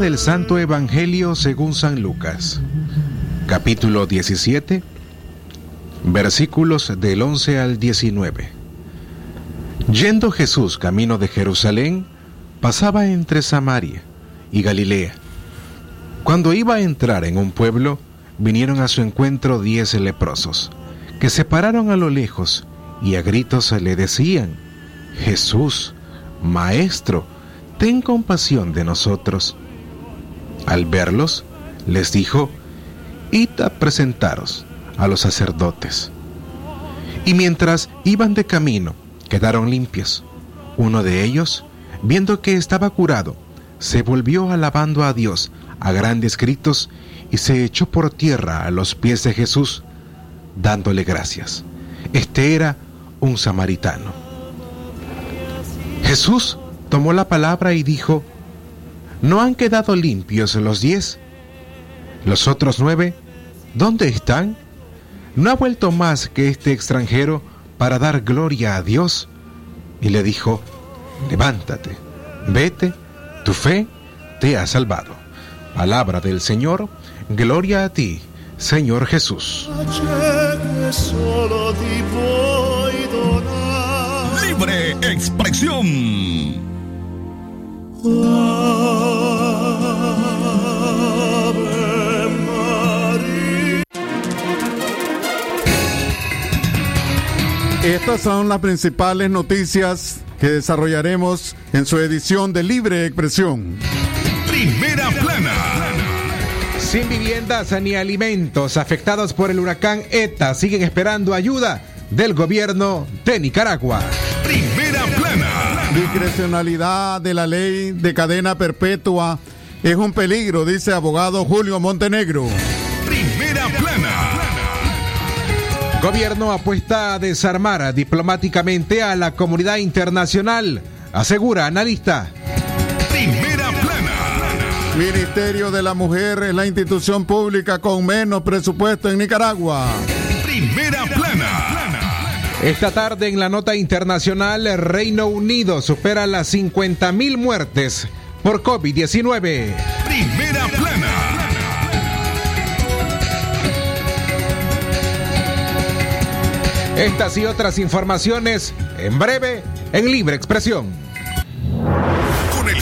Del Santo Evangelio según San Lucas, capítulo 17, versículos del 11 al 19. Yendo Jesús camino de Jerusalén, pasaba entre Samaria y Galilea. Cuando iba a entrar en un pueblo, vinieron a su encuentro diez leprosos, que se pararon a lo lejos y a gritos le decían, Jesús, Maestro, ten compasión de nosotros. Al verlos, les dijo, Id a presentaros a los sacerdotes. Y mientras iban de camino, quedaron limpios. Uno de ellos, viendo que estaba curado, se volvió alabando a Dios a grandes gritos y se echó por tierra a los pies de Jesús, dándole gracias. Este era un samaritano. Jesús tomó la palabra y dijo, ¿no han quedado limpios los diez? ¿Los otros nueve? ¿Dónde están? ¿No ha vuelto más que este extranjero para dar gloria a Dios? Y le dijo, levántate, vete, tu fe te ha salvado. Palabra del Señor, gloria a ti, Señor Jesús. Libre expresión. Estas son las principales noticias que desarrollaremos en su edición de Libre Expresión. Primera plana. Sin viviendas ni alimentos afectados por el huracán ETA siguen esperando ayuda del gobierno de Nicaragua. Primera plana. Discrecionalidad de la ley de cadena perpetua es un peligro, dice abogado Julio Montenegro. Primera plana. Gobierno apuesta a desarmar diplomáticamente a la comunidad internacional, asegura analista. Primera plana. Ministerio de la Mujer es la institución pública con menos presupuesto en Nicaragua. Primera plana. Esta tarde en la nota internacional, el Reino Unido supera las 50.000 muertes por COVID-19. Primera plana. Estas y otras informaciones en breve en Libre Expresión.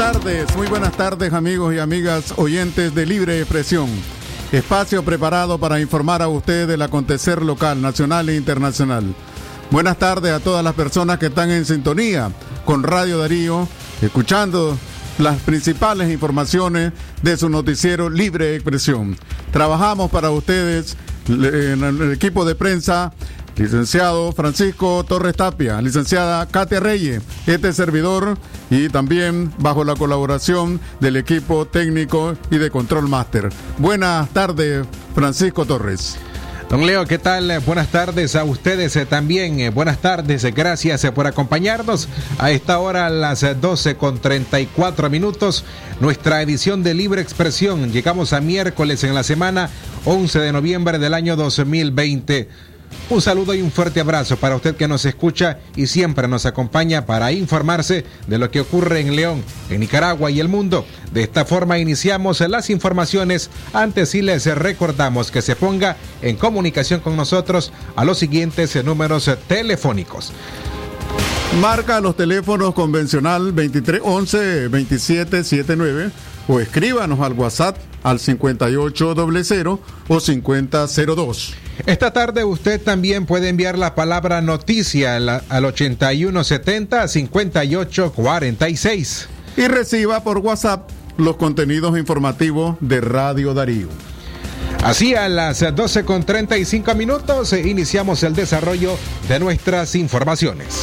Tardes, muy buenas tardes amigos y amigas oyentes de Libre Expresión. Espacio preparado para informar a ustedes del acontecer local, nacional e internacional. Buenas tardes a todas las personas que están en sintonía con Radio Darío, escuchando las principales informaciones de su noticiero Libre Expresión. Trabajamos para ustedes en el equipo de prensa licenciado Francisco Torres Tapia, licenciada Katia Reyes, este servidor y también bajo la colaboración del equipo técnico y de Control Master. Buenas tardes, Francisco Torres. Don Leo, ¿qué tal? Buenas tardes a ustedes eh, también. Eh, buenas tardes, eh, gracias por acompañarnos a esta hora, a las 12 con 34 minutos. Nuestra edición de Libre Expresión. Llegamos a miércoles en la semana 11 de noviembre del año 2020. Un saludo y un fuerte abrazo para usted que nos escucha y siempre nos acompaña para informarse de lo que ocurre en León, en Nicaragua y el mundo. De esta forma iniciamos las informaciones. Antes sí les recordamos que se ponga en comunicación con nosotros a los siguientes números telefónicos. Marca los teléfonos convencional 2311 2779 o escríbanos al WhatsApp al 5800 o 5002. Esta tarde usted también puede enviar la palabra noticia al, al 8170 5846. Y reciba por WhatsApp los contenidos informativos de Radio Darío. Así a las 12 con 35 minutos eh, iniciamos el desarrollo de nuestras informaciones.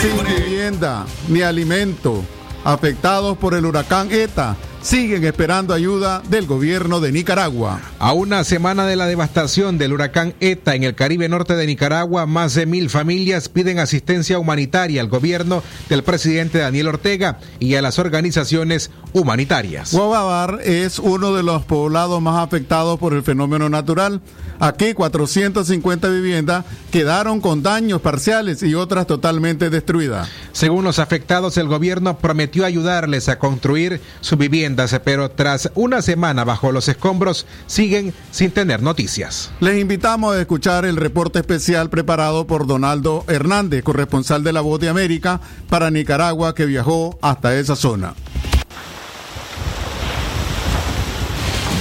Sin vivienda ni alimento afectados por el huracán ETA siguen esperando ayuda del gobierno de Nicaragua. A una semana de la devastación del huracán ETA en el Caribe Norte de Nicaragua, más de mil familias piden asistencia humanitaria al gobierno del presidente Daniel Ortega y a las organizaciones humanitarias. Guavabar es uno de los poblados más afectados por el fenómeno natural. Aquí 450 viviendas quedaron con daños parciales y otras totalmente destruidas. Según los afectados, el gobierno prometió ayudarles a construir su viviendas, pero tras una semana bajo los escombros siguen sin tener noticias. Les invitamos a escuchar el reporte especial preparado por Donaldo Hernández, corresponsal de La Voz de América para Nicaragua, que viajó hasta esa zona.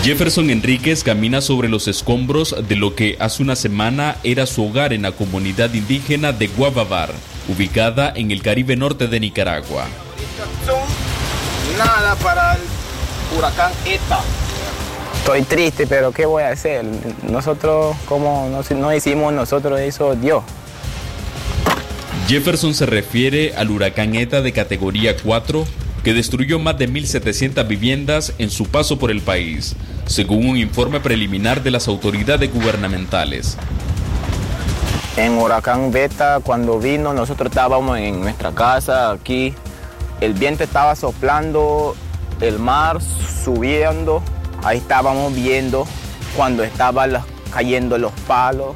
Jefferson Enríquez camina sobre los escombros de lo que hace una semana era su hogar en la comunidad indígena de Guavabar, ubicada en el Caribe norte de Nicaragua. Nada para el huracán ETA. Estoy triste, pero ¿qué voy a hacer? Nosotros, como no, no hicimos, nosotros hizo Dios. Jefferson se refiere al huracán ETA de categoría 4 que destruyó más de 1.700 viviendas en su paso por el país, según un informe preliminar de las autoridades gubernamentales. En huracán Beta, cuando vino, nosotros estábamos en nuestra casa aquí. El viento estaba soplando, el mar subiendo. Ahí estábamos viendo cuando estaban cayendo los palos.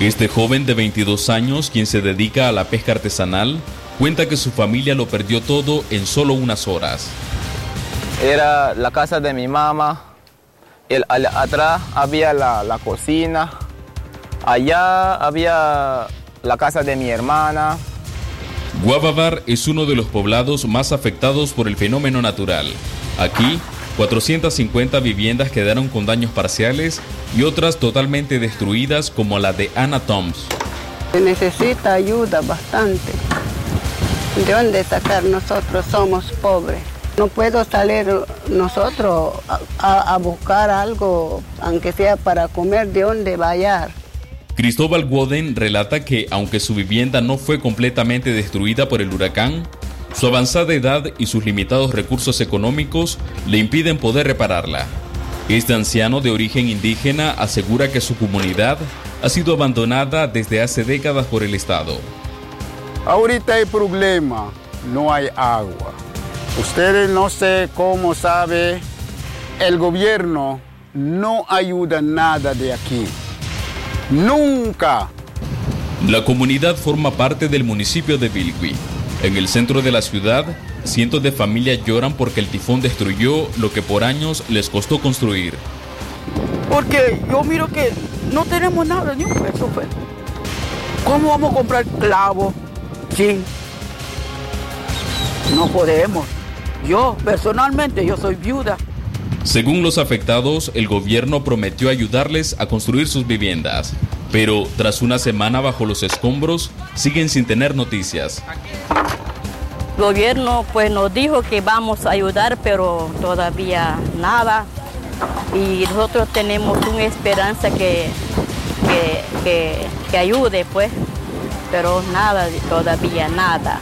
Este joven de 22 años, quien se dedica a la pesca artesanal, Cuenta que su familia lo perdió todo en solo unas horas. Era la casa de mi mamá, el, atrás había la, la cocina, allá había la casa de mi hermana. Guavabar es uno de los poblados más afectados por el fenómeno natural. Aquí, 450 viviendas quedaron con daños parciales y otras totalmente destruidas como la de Anna Toms. Se necesita ayuda bastante. ¿De dónde sacar? Nosotros somos pobres. No puedo salir nosotros a, buscar algo, aunque sea para comer, de dónde vaya. Cristóbal Woden relata que, aunque su vivienda no fue completamente destruida por el huracán, su avanzada edad y sus limitados recursos económicos le impiden poder repararla. Este anciano de origen indígena asegura que su comunidad ha sido abandonada desde hace décadas por el Estado. Ahorita hay problema, no hay agua. Ustedes no sé cómo sabe, el gobierno no ayuda nada de aquí. Nunca. La comunidad forma parte del municipio de Bilwi. En el centro de la ciudad, cientos de familias lloran porque el tifón destruyó lo que por años les costó construir. Porque yo miro que no tenemos nada, ni un peso. Pues. ¿Cómo vamos a comprar clavos, Sí. No podemos. Yo, personalmente, yo soy viuda. Según los afectados, el gobierno prometió ayudarles a construir sus viviendas, pero tras una semana bajo los escombros, siguen sin tener noticias. El gobierno pues nos dijo que vamos a ayudar, pero todavía nada. Y nosotros tenemos una esperanza que, que, que, que ayude, pues pero nada, todavía nada.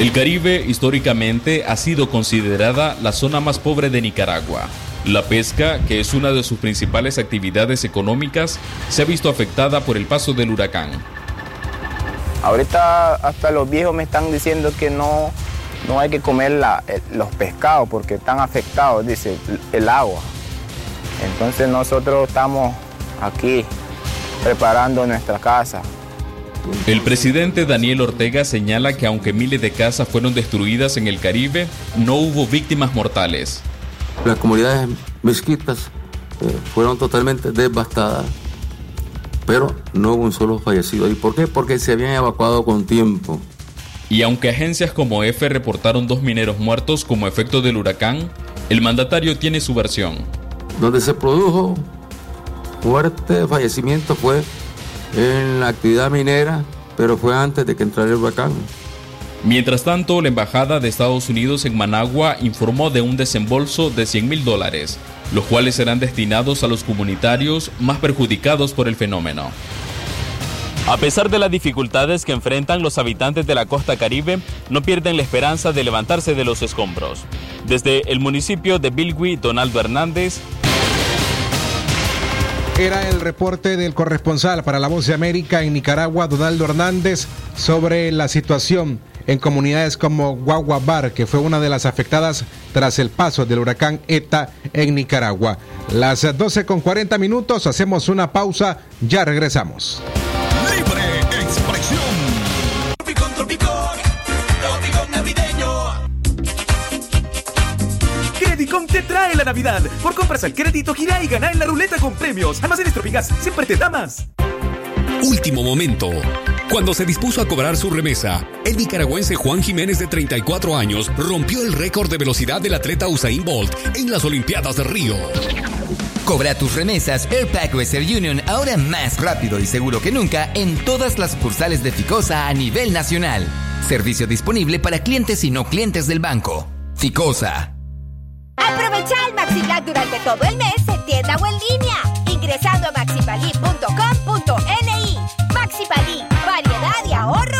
El Caribe históricamente ha sido considerada la zona más pobre de Nicaragua. La pesca, que es una de sus principales actividades económicas, se ha visto afectada por el paso del huracán. Ahorita hasta los viejos me están diciendo que no, no hay que comer los pescados porque están afectados, dice, el agua. Entonces nosotros estamos aquí preparando nuestra casa. El presidente Daniel Ortega señala que aunque miles de casas fueron destruidas en el Caribe, no hubo víctimas mortales. Las comunidades mezquitas eh, fueron totalmente devastadas, pero no hubo un solo fallecido. ¿Y por qué? Porque se habían evacuado con tiempo. Y aunque agencias como EFE reportaron dos mineros muertos como efecto del huracán, el mandatario tiene su versión. Donde se produjo fuerte fallecimiento fue en la actividad minera, pero fue antes de que entrara el huracán. Mientras tanto, la Embajada de Estados Unidos en Managua informó de un desembolso de 100 mil dólares, los cuales serán destinados a los comunitarios más perjudicados por el fenómeno. A pesar de las dificultades que enfrentan los habitantes de la costa caribe, no pierden la esperanza de levantarse de los escombros. Desde el municipio de Bilwi, Donaldo Hernández. Era el reporte del corresponsal para la Voz de América en Nicaragua, Donaldo Hernández, sobre la situación en comunidades como Guaguabar, que fue una de las afectadas tras el paso del huracán ETA en Nicaragua. Las 12 con 40 minutos, hacemos una pausa, ya regresamos. Credicom te trae la Navidad. Por compras al crédito, gira y gana en la ruleta con premios. Almacenes Tropigas siempre te da más. Último momento. Cuando se dispuso a cobrar su remesa, el nicaragüense Juan Jiménez de 34 años rompió el récord de velocidad del atleta Usain Bolt en las Olimpiadas de Río. Cobra tus remesas Airpack Western Union ahora más rápido y seguro que nunca en todas las sucursales de Ficosa a nivel nacional. Servicio disponible para clientes y no clientes del banco. Ficosa. Aprovecha el MaxiBlack durante todo el mes en tienda o en línea, ingresando a maxipali.com.ni. Maxipali, variedad y ahorro.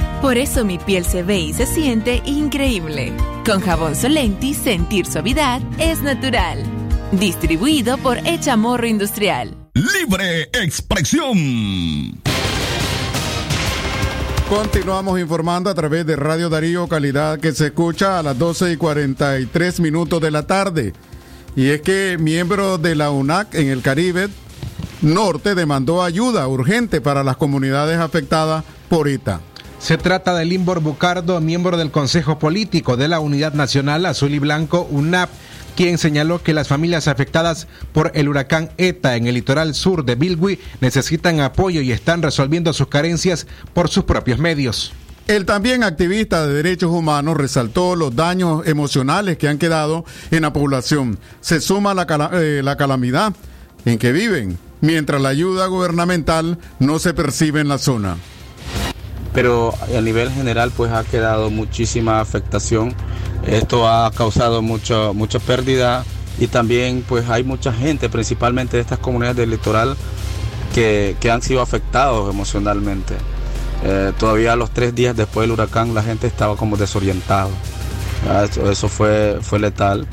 Por eso mi piel se ve y se siente increíble. Con jabón Solenti, sentir suavidad es natural. Distribuido por Echamorro Industrial. Libre expresión. Continuamos informando a través de Radio Darío Calidad que se escucha a las 12 y 43 minutos de la tarde. Y es que miembros de la UNAC en el Caribe Norte demandó ayuda urgente para las comunidades afectadas por ITA. Se trata de Limbor Bucardo, miembro del Consejo Político de la Unidad Nacional Azul y Blanco, UNAP, quien señaló que las familias afectadas por el huracán ETA en el litoral sur de Bilwi necesitan apoyo y están resolviendo sus carencias por sus propios medios. El también activista de derechos humanos resaltó los daños emocionales que han quedado en la población. Se suma la, eh, la calamidad en que viven, mientras la ayuda gubernamental no se percibe en la zona pero a nivel general pues ha quedado muchísima afectación. Esto ha causado mucho, mucha pérdida y también pues hay mucha gente, principalmente de estas comunidades del litoral, que, que han sido afectados emocionalmente. Eh, todavía los tres días después del huracán la gente estaba como desorientado. Eso, eso, fue, fue letal.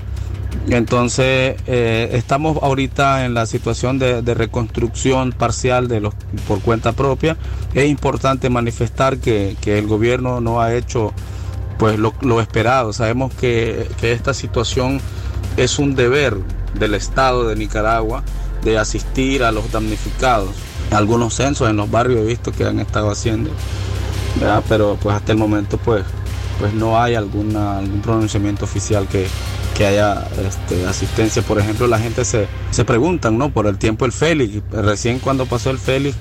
Entonces, eh, estamos ahorita en la situación de, reconstrucción parcial de los, por cuenta propia. Es importante manifestar que, que el gobierno no ha hecho pues lo, esperado. Sabemos que, que, esta situación es un deber del Estado de Nicaragua de asistir a los damnificados. Algunos censos en los barrios he visto que han estado haciendo, pero pues hasta el momento pues, pues no hay alguna, algún pronunciamiento oficial que, que haya este, asistencia. Por ejemplo, la gente se, se preguntan, ¿no? Por el tiempo del Félix. Recién cuando pasó el Félix,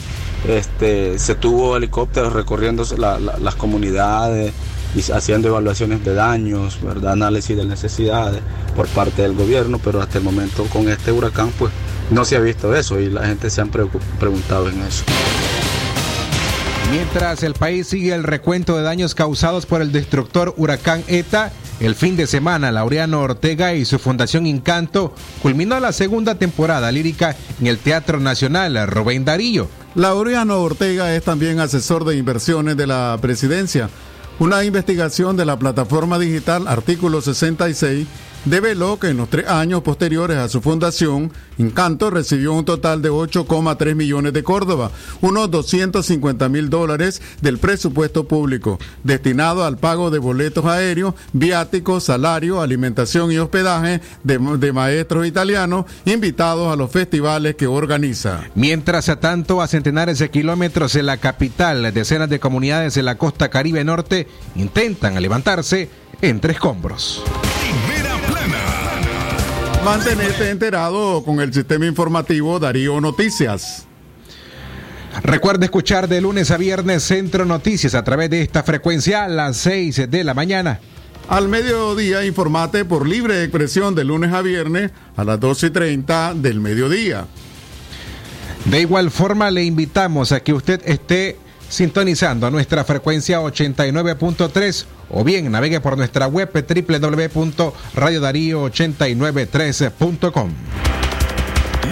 este, se tuvo helicópteros recorriendo la, la, las comunidades y haciendo evaluaciones de daños, ¿verdad? Análisis de necesidades por parte del gobierno, pero hasta el momento con este huracán, pues no se ha visto eso y la gente se han preguntado en eso. Mientras el país sigue el recuento de daños causados por el destructor huracán ETA, el fin de semana, Laureano Ortega y su Fundación Encanto culminó la segunda temporada lírica en el Teatro Nacional Rubén Darío. Laureano Ortega es también asesor de inversiones de la presidencia. Una investigación de la plataforma digital Artículo 66 develó que en los tres años posteriores a su fundación, Encanto recibió un total de 8,3 millones de Córdoba, unos 250 mil dólares del presupuesto público, destinado al pago de boletos aéreos, viáticos, salario, alimentación y hospedaje de, maestros italianos invitados a los festivales que organiza. Mientras a tanto, a centenares de kilómetros de la capital, decenas de comunidades de la costa caribe norte intentan levantarse entre escombros. Mantenerte enterado con el sistema informativo Darío Noticias. Recuerda escuchar de lunes a viernes Centro Noticias a través de esta frecuencia a las 6 de la mañana. Al mediodía, informate por libre expresión de lunes a viernes a las 12 y 30 del mediodía. De igual forma, le invitamos a que usted esté sintonizando a nuestra frecuencia 89.3 o bien navegue por nuestra web www.radiodarío893.com.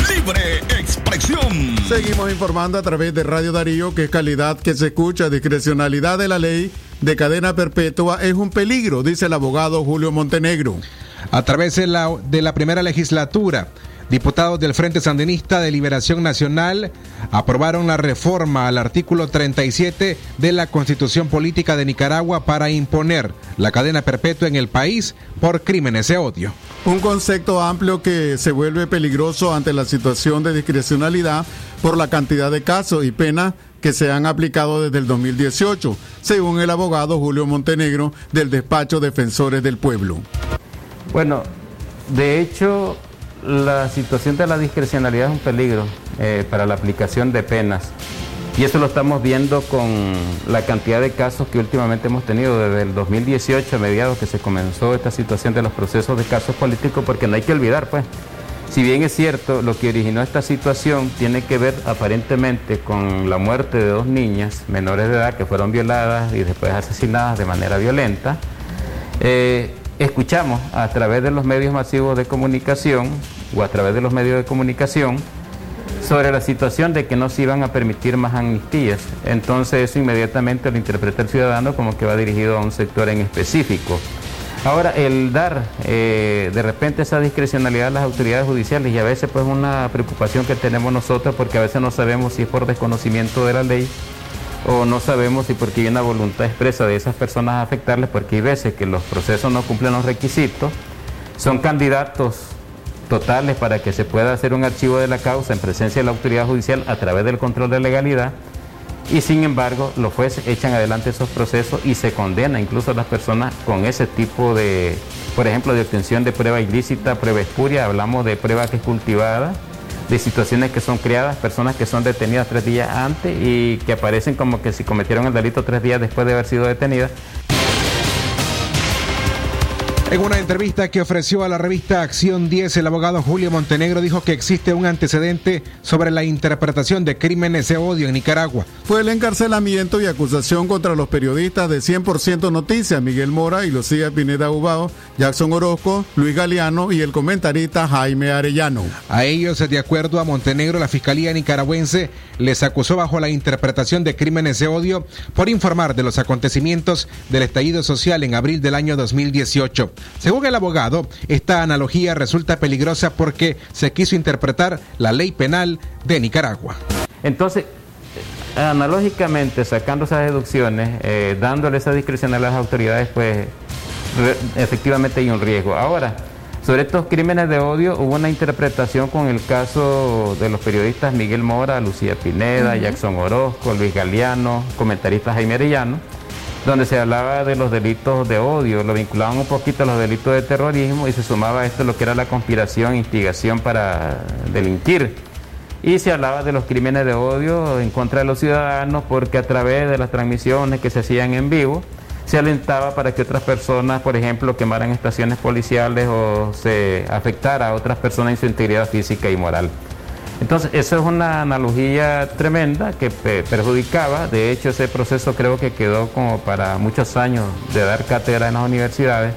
Libre expresión. Seguimos informando a través de Radio Darío que calidad que se escucha, discrecionalidad de la ley de cadena perpetua es un peligro, dice el abogado Julio Montenegro. A través de la, de la primera legislatura, Diputados del Frente Sandinista de Liberación Nacional aprobaron la reforma al artículo 37 de la Constitución Política de Nicaragua para imponer la cadena perpetua en el país por crímenes de odio. Un concepto amplio que se vuelve peligroso ante la situación de discrecionalidad por la cantidad de casos y penas que se han aplicado desde el 2018, según el abogado Julio Montenegro del despacho Defensores del Pueblo. Bueno, de hecho, la situación de la discrecionalidad es un peligro eh, para la aplicación de penas. Y eso lo estamos viendo con la cantidad de casos que últimamente hemos tenido. Desde el 2018, a mediados que se comenzó esta situación de los procesos de casos políticos, porque no hay que olvidar, pues, si bien es cierto, lo que originó esta situación tiene que ver aparentemente con la muerte de dos niñas menores de edad que fueron violadas y después asesinadas de manera violenta, eh, escuchamos a través de los medios masivos de comunicación o a través de los medios de comunicación sobre la situación de que no se iban a permitir más amnistías. Entonces eso inmediatamente lo interpreta el ciudadano como que va dirigido a un sector en específico. Ahora, el dar eh, de repente esa discrecionalidad a las autoridades judiciales y a veces pues una preocupación que tenemos nosotros porque a veces no sabemos si es por desconocimiento de la ley o no sabemos si porque hay una voluntad expresa de esas personas a afectarles porque hay veces que los procesos no cumplen los requisitos, son candidatos totales para que se pueda hacer un archivo de la causa en presencia de la autoridad judicial a través del control de legalidad y sin embargo los jueces echan adelante esos procesos y se condena incluso a las personas con ese tipo de, por ejemplo, de obtención de prueba ilícita, prueba espuria, hablamos de prueba que es cultivada, de situaciones que son creadas, personas que son detenidas tres días antes y que aparecen como que si cometieron el delito tres días después de haber sido detenidas. En una entrevista que ofreció a la revista Acción 10, el abogado Julio Montenegro dijo que existe un antecedente sobre la interpretación de crímenes de odio en Nicaragua. Fue el encarcelamiento y acusación contra los periodistas de 100% Noticias, Miguel Mora y Lucía Pineda Ubao, Jackson Orozco, Luis Galeano y el comentarista Jaime Arellano. A ellos, de acuerdo a Montenegro, la Fiscalía nicaragüense les acusó bajo la interpretación de crímenes de odio por informar de los acontecimientos del estallido social en abril del año 2018. Según el abogado, esta analogía resulta peligrosa porque se quiso interpretar la ley penal de Nicaragua. Entonces, analógicamente, sacando esas deducciones, eh, dándole esa discreción a las autoridades, pues efectivamente hay un riesgo. Ahora, sobre estos crímenes de odio hubo una interpretación con el caso de los periodistas Miguel Mora, Lucía Pineda, Jackson Orozco, Luis Galeano, comentarista Jaime Arellano donde se hablaba de los delitos de odio, lo vinculaban un poquito a los delitos de terrorismo y se sumaba a esto lo que era la conspiración, instigación para delinquir. Y se hablaba de los crímenes de odio en contra de los ciudadanos porque a través de las transmisiones que se hacían en vivo, se alentaba para que otras personas, por ejemplo, quemaran estaciones policiales o se afectara a otras personas en su integridad física y moral. Entonces, eso es una analogía tremenda que perjudicaba. De hecho, ese proceso creo que quedó como para muchos años de dar cátedra en las universidades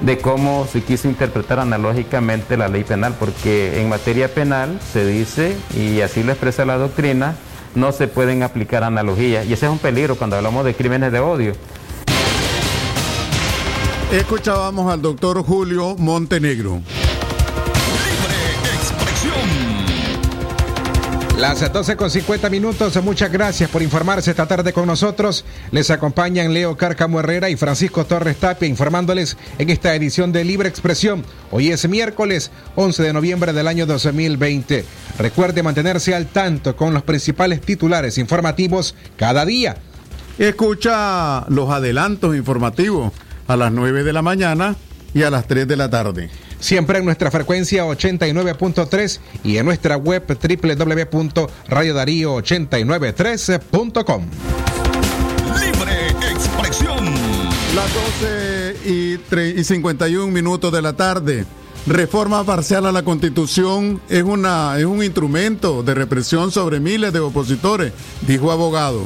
de cómo se quiso interpretar analógicamente la ley penal, porque en materia penal se dice, y así lo expresa la doctrina, no se pueden aplicar analogías. Y ese es un peligro cuando hablamos de crímenes de odio Escuchábamos al doctor Julio Montenegro. Las 12 con 50 minutos, muchas gracias por informarse esta tarde con nosotros. Les acompañan Leo Cárcamo Herrera y Francisco Torres Tapia informándoles en esta edición de Libre Expresión. Hoy es miércoles 11 de noviembre del año 2020. Recuerde mantenerse al tanto con los principales titulares informativos cada día. Escucha los adelantos informativos a las 9 de la mañana y a las 3 de la tarde siempre en nuestra frecuencia 89.3 y en nuestra web www.radiodarío893.com. Libre expresión. Las 12 y, y 51 minutos de la tarde. Reforma parcial a la Constitución es, una, es un instrumento de represión sobre miles de opositores, dijo abogado.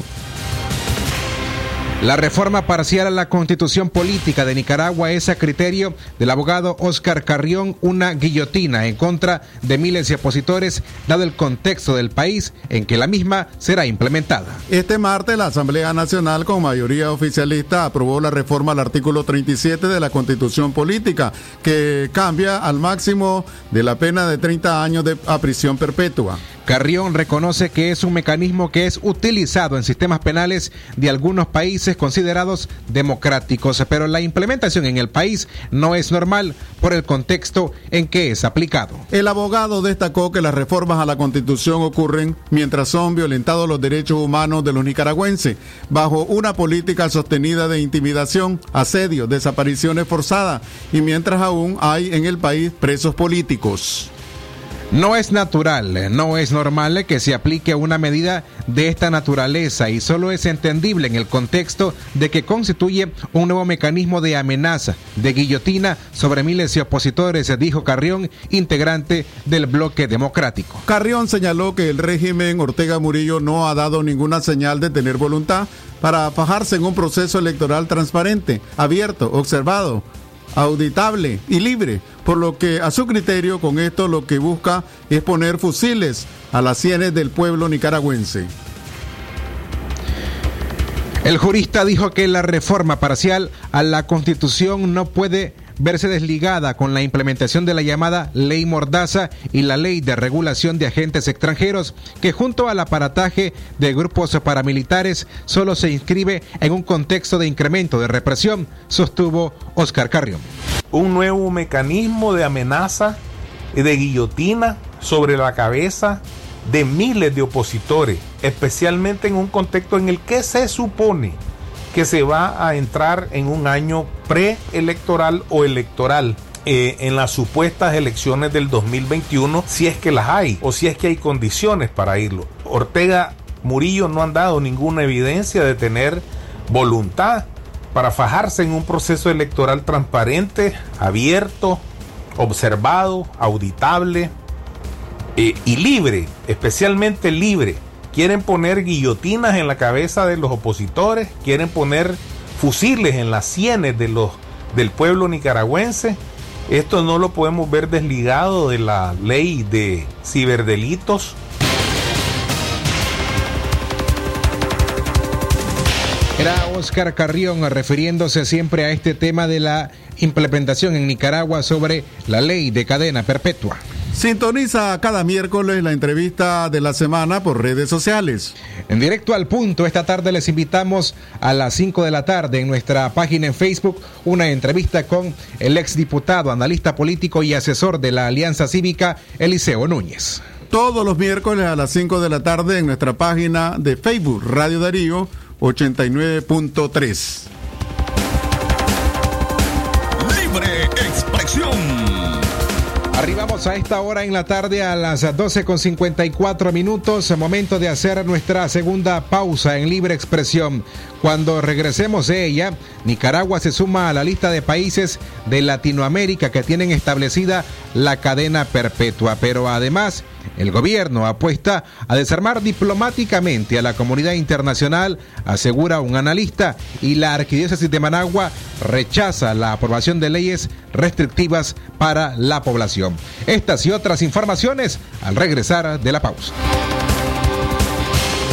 La reforma parcial a la constitución política de Nicaragua es a criterio del abogado Oscar Carrión una guillotina en contra de miles de opositores, dado el contexto del país en que la misma será implementada. Este martes la Asamblea Nacional con mayoría oficialista aprobó la reforma al artículo 37 de la constitución política, que cambia al máximo de la pena de 30 años de a prisión perpetua. Carrión reconoce que es un mecanismo que es utilizado en sistemas penales de algunos países considerados democráticos, pero la implementación en el país no es normal por el contexto en que es aplicado. El abogado destacó que las reformas a la constitución ocurren mientras son violentados los derechos humanos de los nicaragüenses, bajo una política sostenida de intimidación, asedio, desapariciones forzadas y mientras aún hay en el país presos políticos. No es natural, no es normal que se aplique una medida de esta naturaleza y solo es entendible en el contexto de que constituye un nuevo mecanismo de amenaza, de guillotina sobre miles de opositores, dijo Carrión, integrante del bloque democrático. Carrión señaló que el régimen Ortega Murillo no ha dado ninguna señal de tener voluntad para fajarse en un proceso electoral transparente, abierto, observado, auditable y libre, por lo que a su criterio con esto lo que busca es poner fusiles a las sienes del pueblo nicaragüense. El jurista dijo que la reforma parcial a la constitución no puede verse desligada con la implementación de la llamada Ley Mordaza y la Ley de Regulación de Agentes Extranjeros, que junto al aparataje de grupos paramilitares solo se inscribe en un contexto de incremento de represión, sostuvo Oscar Carrión. Un nuevo mecanismo de amenaza y de guillotina sobre la cabeza de miles de opositores, especialmente en un contexto en el que se supone que se va a entrar en un año preelectoral o electoral. Eh, en las supuestas elecciones del 2021, si es que las hay o si es que hay condiciones para irlo. Ortega Murillo no han dado ninguna evidencia de tener voluntad para fajarse en un proceso electoral transparente, abierto, observado, auditable eh, y libre, especialmente libre quieren poner guillotinas en la cabeza de los opositores, quieren poner fusiles en las sienes de los, del pueblo nicaragüense. Esto no lo podemos ver desligado de la ley de ciberdelitos. Era Oscar Carrión refiriéndose siempre a este tema de la implementación en Nicaragua sobre la ley de cadena perpetua. Sintoniza cada miércoles la entrevista de la semana por redes sociales. En directo al punto, esta tarde les invitamos a las 5 de la tarde en nuestra página en Facebook una entrevista con el exdiputado, analista político y asesor de la Alianza Cívica, Eliseo Núñez. Todos los miércoles a las 5 de la tarde en nuestra página de Facebook Radio Darío 89.3. Arribamos a esta hora en la tarde a las 12 con 54 minutos, momento de hacer nuestra segunda pausa en libre expresión. Cuando regresemos de ella, Nicaragua se suma a la lista de países de Latinoamérica que tienen establecida la cadena perpetua, pero además el gobierno apuesta a desarmar diplomáticamente a la comunidad internacional, asegura un analista, y la arquidiócesis de Managua rechaza la aprobación de leyes restrictivas para la población. Estas y otras informaciones al regresar de la pausa.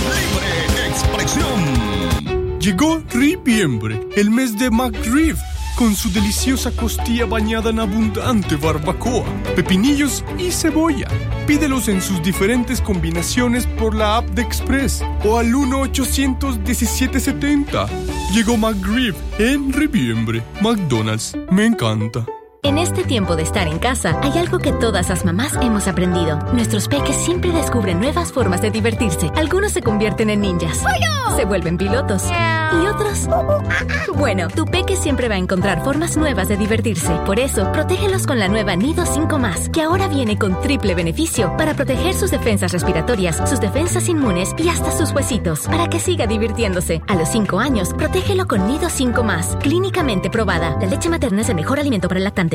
Libre expresión. Llegó Ripiembre, el mes de McRib con su deliciosa costilla bañada en abundante barbacoa, pepinillos y cebolla. Pídelos en sus diferentes combinaciones por la app de Express o al 1-800-1770. Llegó McGriff en reviembre. McDonald's, me encanta. En este tiempo de estar en casa, hay algo que todas las mamás hemos aprendido. Nuestros peques siempre descubren nuevas formas de divertirse. Algunos se convierten en ninjas. Se vuelven pilotos. Y otros... Bueno, tu peque siempre va a encontrar formas nuevas de divertirse. Por eso, protégelos con la nueva Nido 5 ⁇ que ahora viene con triple beneficio para proteger sus defensas respiratorias, sus defensas inmunes y hasta sus huesitos, para que siga divirtiéndose. A los 5 años, protégelo con Nido 5 ⁇ clínicamente probada. La leche materna es el mejor alimento para el lactante.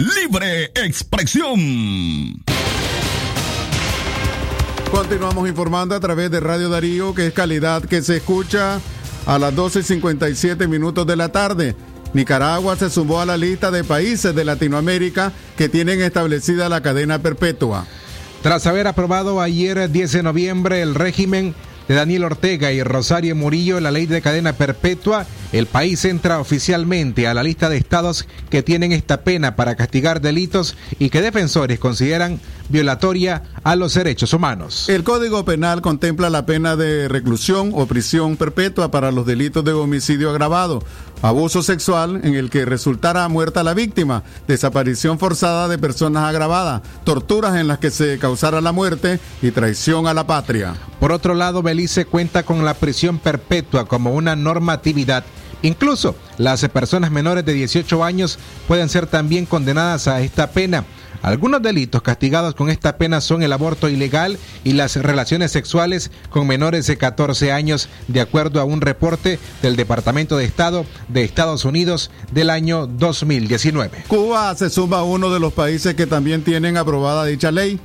Libre expresión. Continuamos informando a través de Radio Darío, que es calidad que se escucha a las 12.57 minutos de la tarde. Nicaragua se sumó a la lista de países de Latinoamérica que tienen establecida la cadena perpetua. Tras haber aprobado ayer 10 de noviembre el régimen de Daniel Ortega y Rosario Murillo la ley de cadena perpetua, el país entra oficialmente a la lista de estados que tienen esta pena para castigar delitos y que defensores consideran violatoria a los derechos humanos. El Código Penal contempla la pena de reclusión o prisión perpetua para los delitos de homicidio agravado, abuso sexual en el que resultara muerta la víctima, desaparición forzada de personas agravadas, torturas en las que se causara la muerte y traición a la patria. Por otro lado, Belice cuenta con la prisión perpetua como una normatividad Incluso las personas menores de 18 años pueden ser también condenadas a esta pena. Algunos delitos castigados con esta pena son el aborto ilegal y las relaciones sexuales con menores de 14 años, de acuerdo a un reporte del Departamento de Estado de Estados Unidos del año 2019. Cuba se suma a uno de los países que también tienen aprobada dicha ley.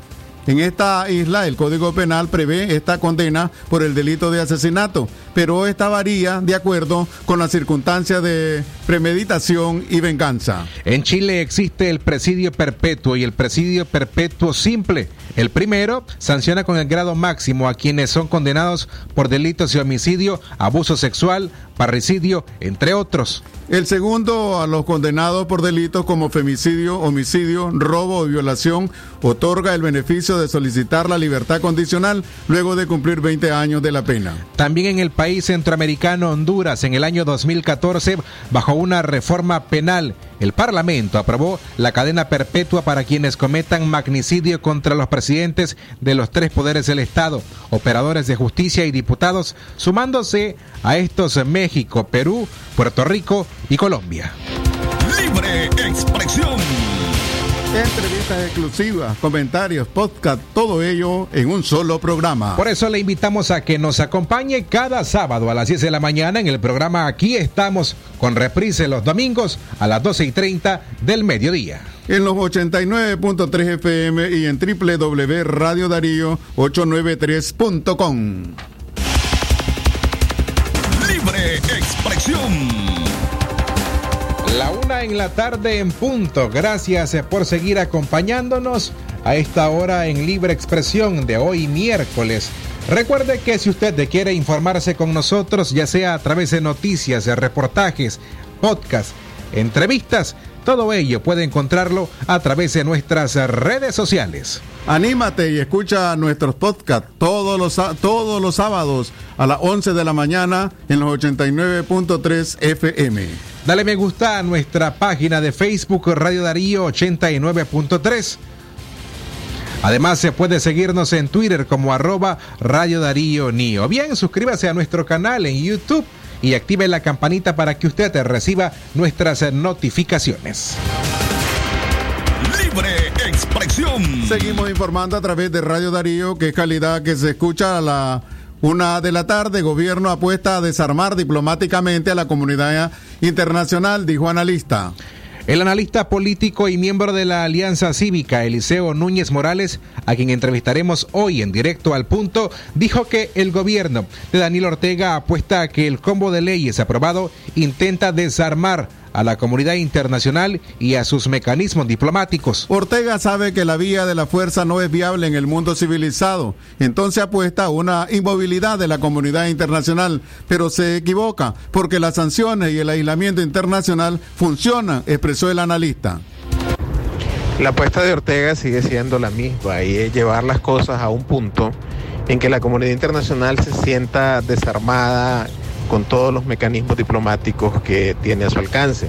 En esta isla el Código Penal prevé esta condena por el delito de asesinato, pero esta varía de acuerdo con las circunstancias de premeditación y venganza. En Chile existe el presidio perpetuo y el presidio perpetuo simple. El primero sanciona con el grado máximo a quienes son condenados por delitos de homicidio, abuso sexual, parricidio, entre otros. El segundo a los condenados por delitos como femicidio, homicidio, robo o violación otorga el beneficio de solicitar la libertad condicional luego de cumplir 20 años de la pena. También en el país centroamericano Honduras en el año 2014 bajo una reforma penal el Parlamento aprobó la cadena perpetua para quienes cometan magnicidio contra los presidentes de los tres poderes del Estado, operadores de justicia y diputados, sumándose a estos México, Perú, Puerto Rico y Colombia. Libre expresión. Entrevistas exclusivas, comentarios, podcast, todo ello en un solo programa. Por eso le invitamos a que nos acompañe cada sábado a las 10 de la mañana en el programa Aquí estamos, con reprise los domingos a las 12 y 30 del mediodía. En los 89.3 FM y en www.radiodarío893.com. Libre expresión. La una en la tarde en punto. Gracias por seguir acompañándonos a esta hora en Libre Expresión de hoy miércoles Recuerde que si usted quiere informarse con nosotros, ya sea a través de noticias, reportajes, podcasts, entrevistas, todo ello puede encontrarlo a través de nuestras redes sociales. Anímate y escucha nuestros podcasts todos los, todos los sábados a las 11 de la mañana en los 89.3 FM. Dale me gusta a nuestra página de Facebook Radio Darío 89.3. Además, se puede seguirnos en Twitter como arroba Radio Darío Nio. Bien, suscríbase a nuestro canal en YouTube y active la campanita para que usted reciba nuestras notificaciones. Libre expresión. Seguimos informando a través de Radio Darío, que es calidad que se escucha a la una de la tarde. Gobierno apuesta a desarmar diplomáticamente a la comunidad internacional, dijo analista. El analista político y miembro de la Alianza Cívica, Eliseo Núñez Morales, a quien entrevistaremos hoy en directo al punto, dijo que el gobierno de Daniel Ortega apuesta a que el combo de leyes aprobado intenta desarmar a la comunidad internacional y a sus mecanismos diplomáticos. Ortega sabe que la vía de la fuerza no es viable en el mundo civilizado, entonces apuesta a una inmovilidad de la comunidad internacional, pero se equivoca porque las sanciones y el aislamiento internacional funcionan, expresó el analista. La apuesta de Ortega sigue siendo la misma y es llevar las cosas a un punto en que la comunidad internacional se sienta desarmada con todos los mecanismos diplomáticos que tiene a su alcance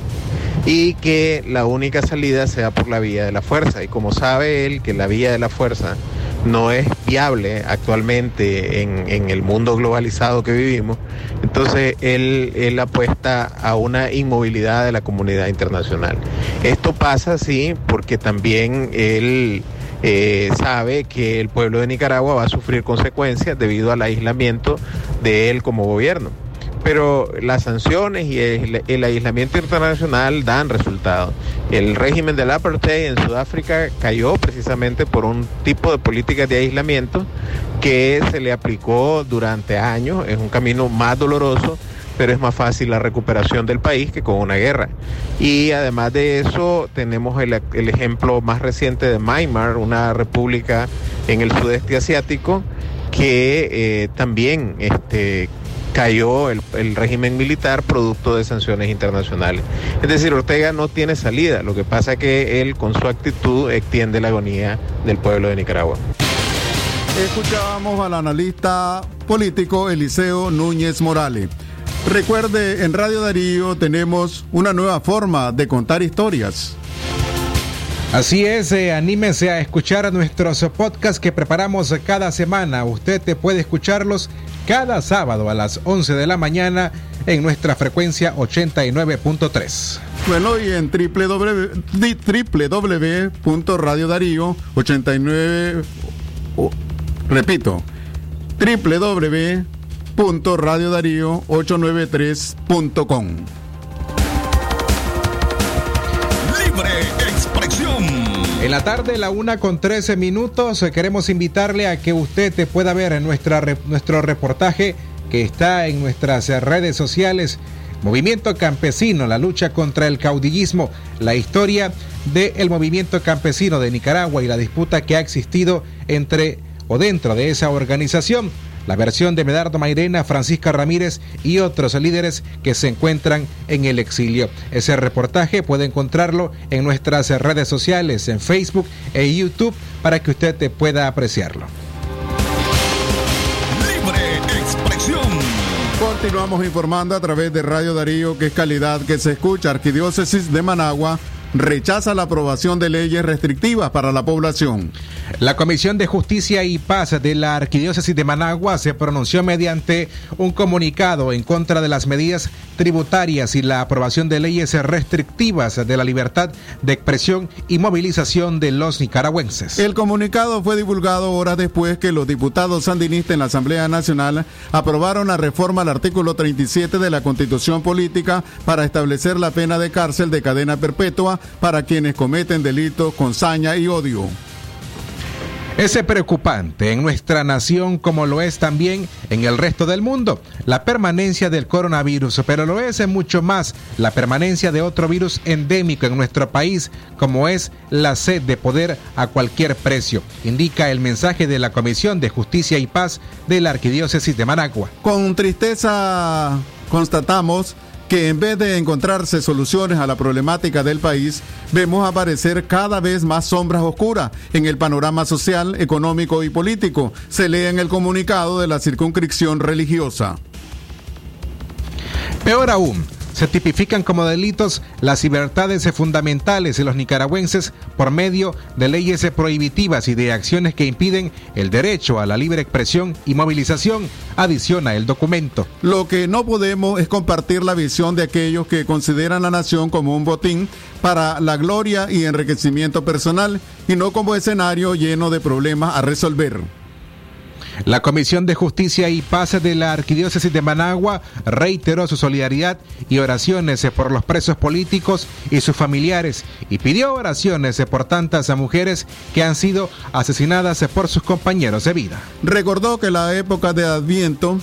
y que la única salida sea por la vía de la fuerza. Y como sabe él que la vía de la fuerza no es viable actualmente en, el mundo globalizado que vivimos, entonces él, él apuesta a una inmovilidad de la comunidad internacional. Esto pasa, sí, porque también él... Eh, sabe que el pueblo de Nicaragua va a sufrir consecuencias debido al aislamiento de él como gobierno pero las sanciones y el, aislamiento internacional dan resultados. El régimen del apartheid en Sudáfrica cayó precisamente por un tipo de política de aislamiento que se le aplicó durante años. Es un camino más doloroso, pero es más fácil la recuperación del país que con una guerra. Y además de eso, tenemos el, ejemplo más reciente de Myanmar, una república en el sudeste asiático que eh, también este, cayó el, régimen militar producto de sanciones internacionales. Es decir, Ortega no tiene salida, lo que pasa es que él con su actitud extiende la agonía del pueblo de Nicaragua. Escuchábamos al analista político Eliseo Núñez Morales. Recuerde, en Radio Darío tenemos una nueva forma de contar historias. Así es, eh, anímese a escuchar nuestros podcasts que preparamos cada semana. Usted te puede escucharlos cada sábado a las 11 de la mañana en nuestra frecuencia 89.3. Bueno, y en www.radiodarío 89 repito, www.radiodarío893.com. En la tarde, la una con 13 minutos, queremos invitarle a que usted pueda ver en nuestro reportaje que está en nuestras redes sociales. Movimiento Campesino, la lucha contra el caudillismo, la historia del movimiento campesino de Nicaragua y la disputa que ha existido entre o dentro de esa organización la versión de Medardo Mairena, Francisca Ramírez y otros líderes que se encuentran en el exilio. Ese reportaje puede encontrarlo en nuestras redes sociales, en Facebook e YouTube, para que usted pueda apreciarlo. Libre expresión. Continuamos informando a través de Radio Darío, que es calidad que se escucha, Arquidiócesis de Managua rechaza la aprobación de leyes restrictivas para la población. La Comisión de Justicia y Paz de la Arquidiócesis de Managua se pronunció mediante un comunicado en contra de las medidas tributarias y la aprobación de leyes restrictivas de la libertad de expresión y movilización de los nicaragüenses. El comunicado fue divulgado horas después que los diputados sandinistas en la Asamblea Nacional aprobaron la reforma al artículo 37 de la Constitución Política para establecer la pena de cárcel de cadena perpetua para quienes cometen delitos con saña y odio. Es preocupante en nuestra nación como lo es también en el resto del mundo la permanencia del coronavirus, pero lo es mucho más la permanencia de otro virus endémico en nuestro país como es la sed de poder a cualquier precio, indica el mensaje de la Comisión de Justicia y Paz de la Arquidiócesis de Managua. Con tristeza constatamos que en vez de encontrarse soluciones a la problemática del país, vemos aparecer cada vez más sombras oscuras en el panorama social, económico y político, se lee en el comunicado de la circunscripción religiosa. Peor aún, se tipifican como delitos las libertades fundamentales de los nicaragüenses por medio de leyes prohibitivas y de acciones que impiden el derecho a la libre expresión y movilización, adiciona el documento. Lo que no podemos es compartir la visión de aquellos que consideran la nación como un botín para la gloria y enriquecimiento personal y no como escenario lleno de problemas a resolver. La Comisión de Justicia y Paz de la Arquidiócesis de Managua reiteró su solidaridad y oraciones por los presos políticos y sus familiares y pidió oraciones por tantas mujeres que han sido asesinadas por sus compañeros de vida. Recordó que la época de Adviento,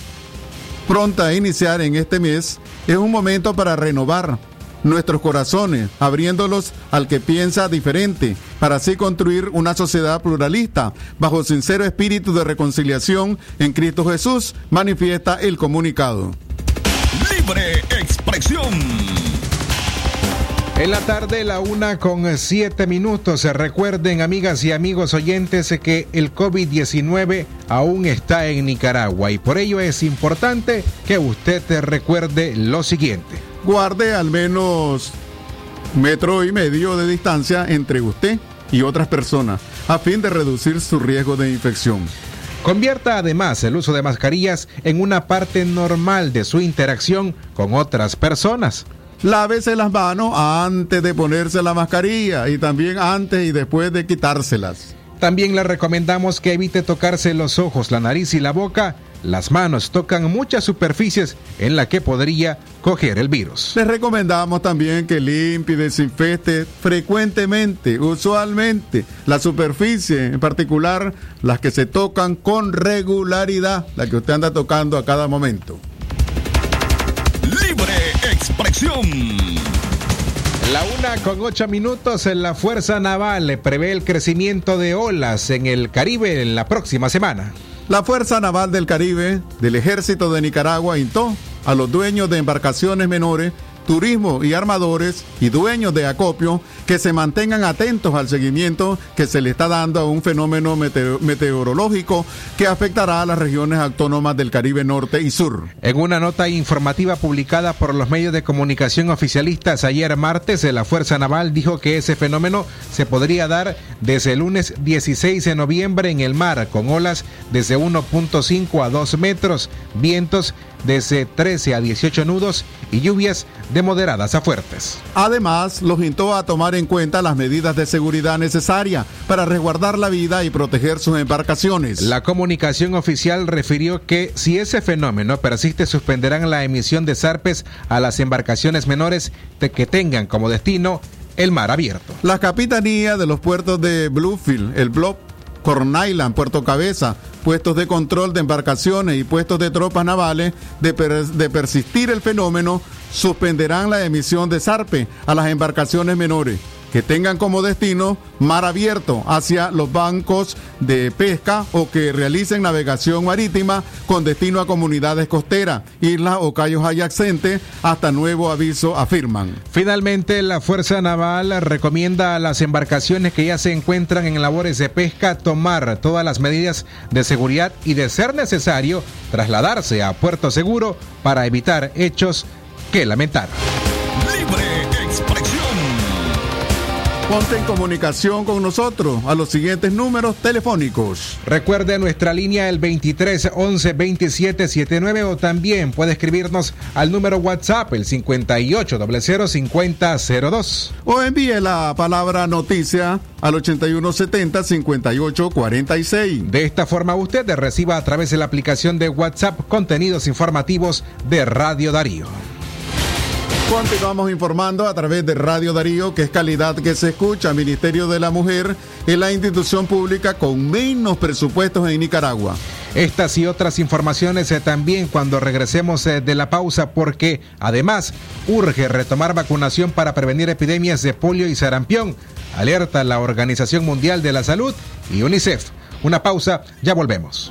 pronta a iniciar en este mes, es un momento para renovar nuestros corazones, abriéndolos al que piensa diferente, para así construir una sociedad pluralista, bajo sincero espíritu de reconciliación en Cristo Jesús, manifiesta el comunicado. Libre expresión. En la tarde, la una con siete minutos. Recuerden, amigas y amigos oyentes, que el COVID-19 aún está en Nicaragua y por ello es importante que usted recuerde lo siguiente. Guarde al menos metro y medio de distancia entre usted y otras personas a fin de reducir su riesgo de infección. Convierta además el uso de mascarillas en una parte normal de su interacción con otras personas. Lávese las manos antes de ponerse la mascarilla y también antes y después de quitárselas. También le recomendamos que evite tocarse los ojos, la nariz y la boca. Las manos tocan muchas superficies en la que podría coger el virus. Les recomendamos también que limpie y desinfecte frecuentemente, usualmente, la superficie, en particular las que se tocan con regularidad, la que usted anda tocando a cada momento. Libre expresión. La una con ocho minutos en la Fuerza Naval prevé el crecimiento de olas en el Caribe en la próxima semana. La Fuerza Naval del Caribe del Ejército de Nicaragua instó a los dueños de embarcaciones menores turismo y armadores y dueños de acopio que se mantengan atentos al seguimiento que se le está dando a un fenómeno meteo- meteorológico que afectará a las regiones autónomas del Caribe Norte y Sur. En una nota informativa publicada por los medios de comunicación oficialistas ayer martes, la Fuerza Naval dijo que ese fenómeno se podría dar desde el lunes 16 de noviembre en el mar, con olas desde 1.5 a 2 metros, vientos desde 13 a 18 nudos y lluvias de moderadas a fuertes. Además, los instó a tomar en cuenta las medidas de seguridad necesarias para resguardar la vida y proteger sus embarcaciones. La comunicación oficial refirió que si ese fenómeno persiste suspenderán la emisión de zarpes a las embarcaciones menores de que tengan como destino el mar abierto. La capitanía de los puertos de Bluefield, el Blob, Corn Island, Puerto Cabeza, puestos de control de embarcaciones y puestos de tropas navales, de, de persistir el fenómeno, suspenderán la emisión de zarpe a las embarcaciones menores que tengan como destino mar abierto hacia los bancos de pesca o que realicen navegación marítima con destino a comunidades costeras, islas o cayos adyacentes hasta nuevo aviso, afirman. Finalmente, la Fuerza Naval recomienda a las embarcaciones que ya se encuentran en labores de pesca tomar todas las medidas de seguridad y, de ser necesario, trasladarse a puerto seguro para evitar hechos que lamentar. Libre. Ponte en comunicación con nosotros a los siguientes números telefónicos. Recuerde nuestra línea el 23 11 27 79 o también puede escribirnos al número WhatsApp el 58 00 50 02. O envíe la palabra noticia al 8170 5846. De esta forma usted reciba a través de la aplicación de WhatsApp contenidos informativos de Radio Darío. Continuamos informando a través de Radio Darío, que es calidad que se escucha. Ministerio de la Mujer es la institución pública con menos presupuestos en Nicaragua. Estas y otras informaciones eh, también cuando regresemos eh, de la pausa, porque además urge retomar vacunación para prevenir epidemias de polio y sarampión. Alerta la Organización Mundial de la Salud y UNICEF. Una pausa, ya volvemos.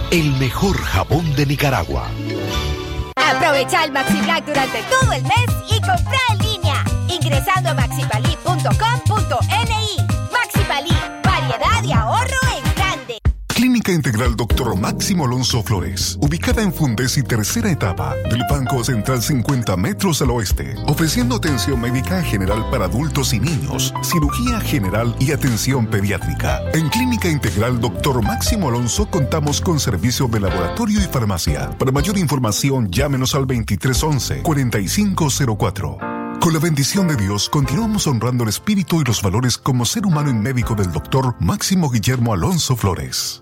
el mejor jabón de Nicaragua. Aprovecha el Maxi Black durante todo el mes y compra en línea. Ingresando a maxipali.com.ni. Integral Dr. Máximo Alonso Flores, ubicada en Fundes y tercera etapa del Banco Central 50 metros al oeste, ofreciendo atención médica general para adultos y niños, cirugía general y atención pediátrica. En Clínica Integral Dr. Máximo Alonso contamos con servicio de laboratorio y farmacia. Para mayor información, llámenos al 2311-4504. Con la bendición de Dios, continuamos honrando el espíritu y los valores como ser humano y médico del doctor Máximo Guillermo Alonso Flores.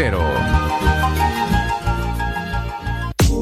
Cero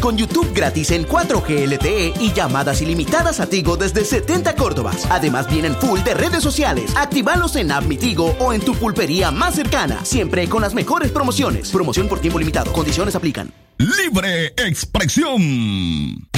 Con YouTube gratis en 4G LTE y llamadas ilimitadas a Tigo desde 70 Córdobas. Además vienen full de redes sociales. Actívalos en App Mi Tigo o en tu pulpería más cercana. Siempre con las mejores promociones. Promoción por tiempo limitado. Condiciones aplican. Libre expresión.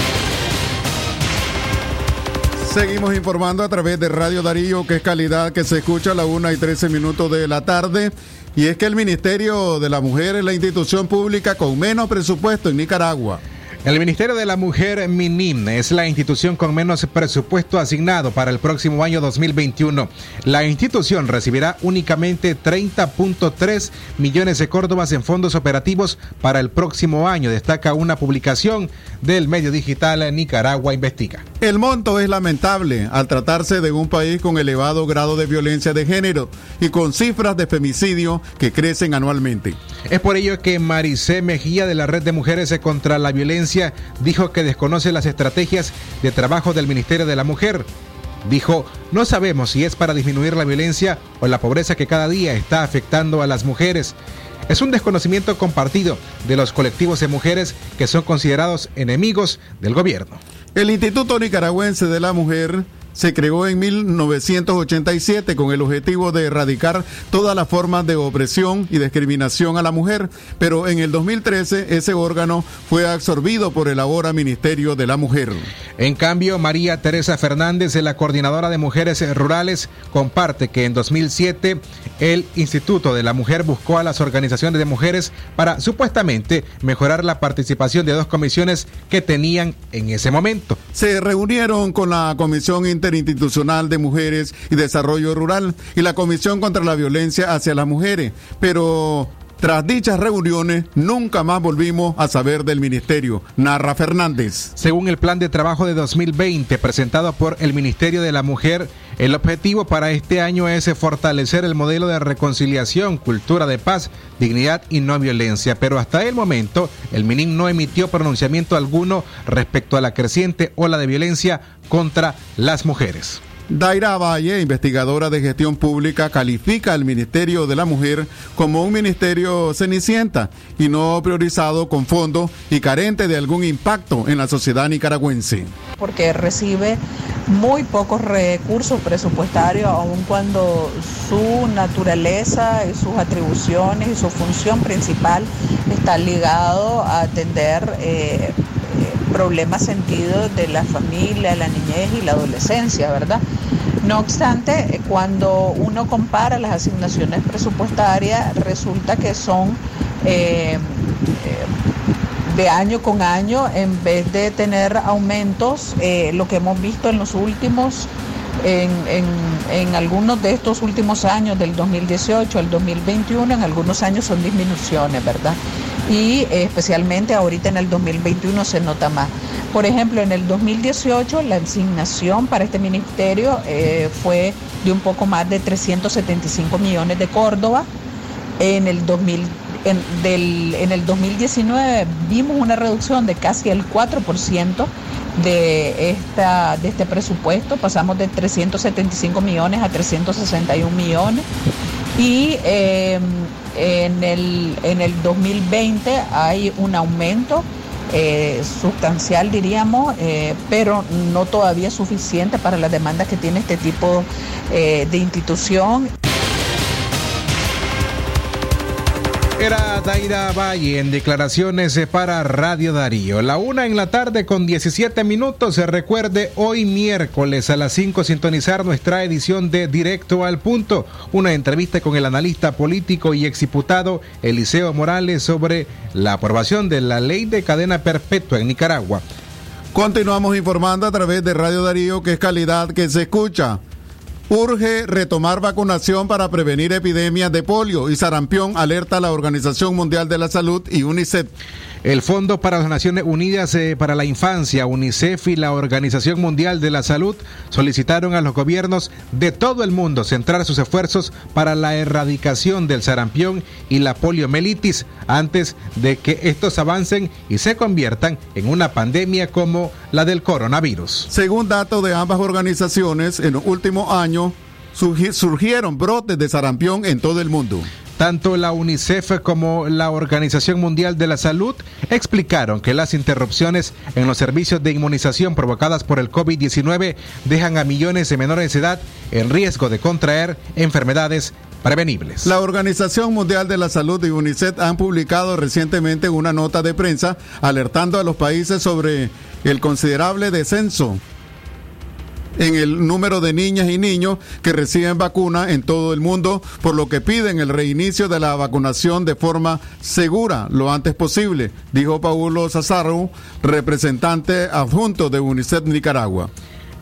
Seguimos informando a través de Radio Darío, que es calidad que se escucha a la 1 y 13 minutos de la tarde. Y es que el Ministerio de la Mujer es la institución pública con menos presupuesto en Nicaragua. El Ministerio de la Mujer MINIM es la institución con menos presupuesto asignado para el próximo año 2021. La institución recibirá únicamente 30.3 millones de córdobas en fondos operativos para el próximo año, destaca una publicación del medio digital Nicaragua Investiga. El monto es lamentable al tratarse de un país con elevado grado de violencia de género y con cifras de femicidio que crecen anualmente. Es por ello que Maricé Mejía de la Red de Mujeres contra la Violencia dijo que desconoce las estrategias de trabajo del Ministerio de la Mujer. Dijo, no sabemos si es para disminuir la violencia o la pobreza que cada día está afectando a las mujeres. Es un desconocimiento compartido de los colectivos de mujeres que son considerados enemigos del gobierno. El Instituto Nicaragüense de la Mujer se creó en 1987 con el objetivo de erradicar todas las formas de opresión y discriminación a la mujer, pero en el 2013 ese órgano fue absorbido por el ahora Ministerio de la Mujer. En cambio, María Teresa Fernández, la coordinadora de mujeres rurales, comparte que en 2007 el Instituto de la Mujer buscó a las organizaciones de mujeres para supuestamente mejorar la participación de dos comisiones que tenían en ese momento. Se reunieron con la Comisión Interinstitucional de Mujeres y Desarrollo Rural y la Comisión contra la Violencia hacia las Mujeres, pero tras dichas reuniones, nunca más volvimos a saber del ministerio. Narra Fernández. Según el plan de trabajo de 2020 presentado por el Ministerio de la Mujer, el objetivo para este año es fortalecer el modelo de reconciliación, cultura de paz, dignidad y no violencia. Pero hasta el momento, el MININ no emitió pronunciamiento alguno respecto a la creciente ola de violencia contra las mujeres. Daira Valle, investigadora de gestión pública, califica al Ministerio de la Mujer como un ministerio cenicienta y no priorizado con fondos y carente de algún impacto en la sociedad nicaragüense. Porque recibe muy pocos recursos presupuestarios, aun cuando su naturaleza y sus atribuciones y su función principal está ligado a atender eh, problemas sentidos de la familia, la niñez y la adolescencia, ¿verdad? No obstante, cuando uno compara las asignaciones presupuestarias, resulta que son eh, eh, de año con año, en vez de tener aumentos, eh, lo que hemos visto en los últimos en, en, en, algunos de estos últimos años, del 2018 al 2021, en algunos años son disminuciones, ¿verdad? Y eh, especialmente ahorita en el 2021 se nota más. Por ejemplo, en el 2018 la asignación para este ministerio eh, fue de un poco más de 375 millones de Córdoba. En el 2000 en, del, en, el 2019 vimos una reducción de casi el 4% de, esta, de este presupuesto, pasamos de 375 millones a 361 millones y eh, en, el, en el 2020 hay un aumento eh, sustancial, diríamos, eh, pero no todavía suficiente para las demandas que tiene este tipo eh, de institución. Era Daira Valle en declaraciones para Radio Darío. La una en la tarde con 17 minutos. Se recuerde hoy miércoles a las 5 sintonizar nuestra edición de Directo al Punto. Una entrevista con el analista político y exdiputado Eliseo Morales sobre la aprobación de la ley de cadena perpetua en Nicaragua. Continuamos informando a través de Radio Darío, que es calidad que se escucha. Urge retomar vacunación para prevenir epidemias de polio y sarampión, alerta la Organización Mundial de la Salud y UNICEF. El Fondo para las Naciones Unidas eh, para la Infancia, UNICEF y la Organización Mundial de la Salud solicitaron a los gobiernos de todo el mundo centrar sus esfuerzos para la erradicación del sarampión y la poliomielitis antes de que estos avancen y se conviertan en una pandemia como la del coronavirus. Según datos de ambas organizaciones, en los últimos años surgieron brotes de sarampión en todo el mundo. Tanto la UNICEF como la Organización Mundial de la Salud explicaron que las interrupciones en los servicios de inmunización provocadas por el COVID-19 dejan a millones de menores de edad en riesgo de contraer enfermedades prevenibles. La Organización Mundial de la Salud y UNICEF han publicado recientemente una nota de prensa alertando a los países sobre el considerable descenso en el número de niñas y niños que reciben vacuna en todo el mundo, por lo que piden el reinicio de la vacunación de forma segura lo antes posible, dijo Paulo Cesaro, representante adjunto de UNICEF Nicaragua.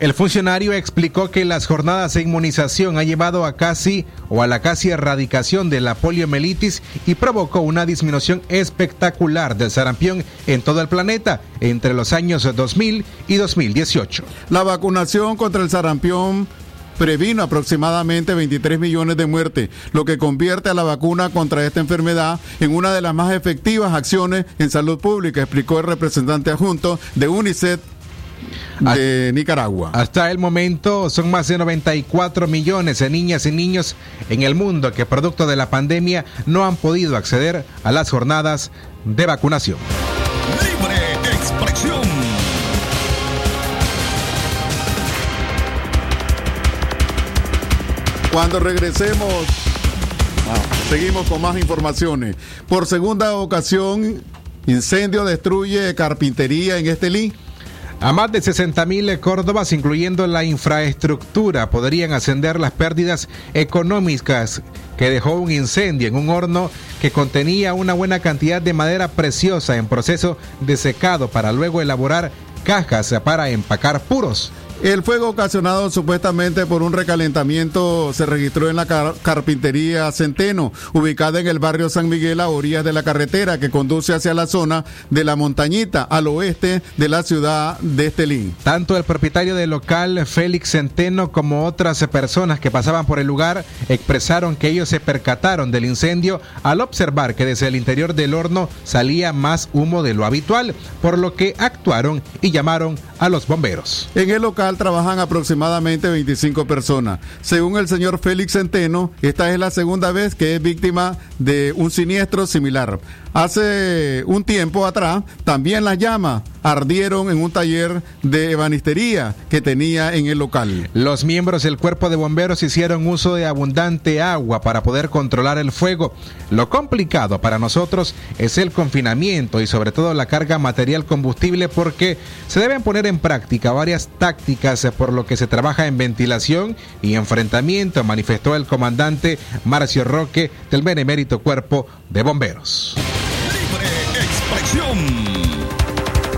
El funcionario explicó que las jornadas de inmunización han llevado a casi o a la casi erradicación de la poliomielitis y provocó una disminución espectacular del sarampión en todo el planeta entre los años 2000 y 2018. La vacunación contra el sarampión previno aproximadamente 23 millones de muertes, lo que convierte a la vacuna contra esta enfermedad en una de las más efectivas acciones en salud pública, explicó el representante adjunto de UNICEF de Nicaragua. Hasta el momento son más de 94 millones de niñas y niños en el mundo que producto de la pandemia no han podido acceder a las jornadas de vacunación. Libre expresión. Cuando regresemos, seguimos con más informaciones. Por segunda ocasión, incendio destruye carpintería en Estelí. A más de 60.000 Córdobas, incluyendo la infraestructura, podrían ascender las pérdidas económicas que dejó un incendio en un horno que contenía una buena cantidad de madera preciosa en proceso de secado para luego elaborar cajas para empacar puros. El fuego ocasionado supuestamente por un recalentamiento se registró en la car- carpintería Centeno, ubicada en el barrio San Miguel a orillas de la carretera que conduce hacia la zona de la montañita al oeste de la ciudad de Estelí. Tanto el propietario del local, Félix Centeno, como otras personas que pasaban por el lugar expresaron que ellos se percataron del incendio al observar que desde el interior del horno salía más humo de lo habitual, por lo que actuaron y llamaron a los bomberos. En el local trabajan aproximadamente 25 personas. Según el señor Félix Centeno, esta es la segunda vez que es víctima de un siniestro similar. Hace un tiempo atrás, también las llamas ardieron en un taller de ebanistería que tenía en el local. Los miembros del cuerpo de bomberos hicieron uso de abundante agua para poder controlar el fuego. Lo complicado para nosotros es el confinamiento y sobre todo la carga material combustible porque se deben poner en práctica varias tácticas por lo que se trabaja en ventilación y enfrentamiento, manifestó el comandante Marcio Roque del Benemérito Cuerpo de Bomberos.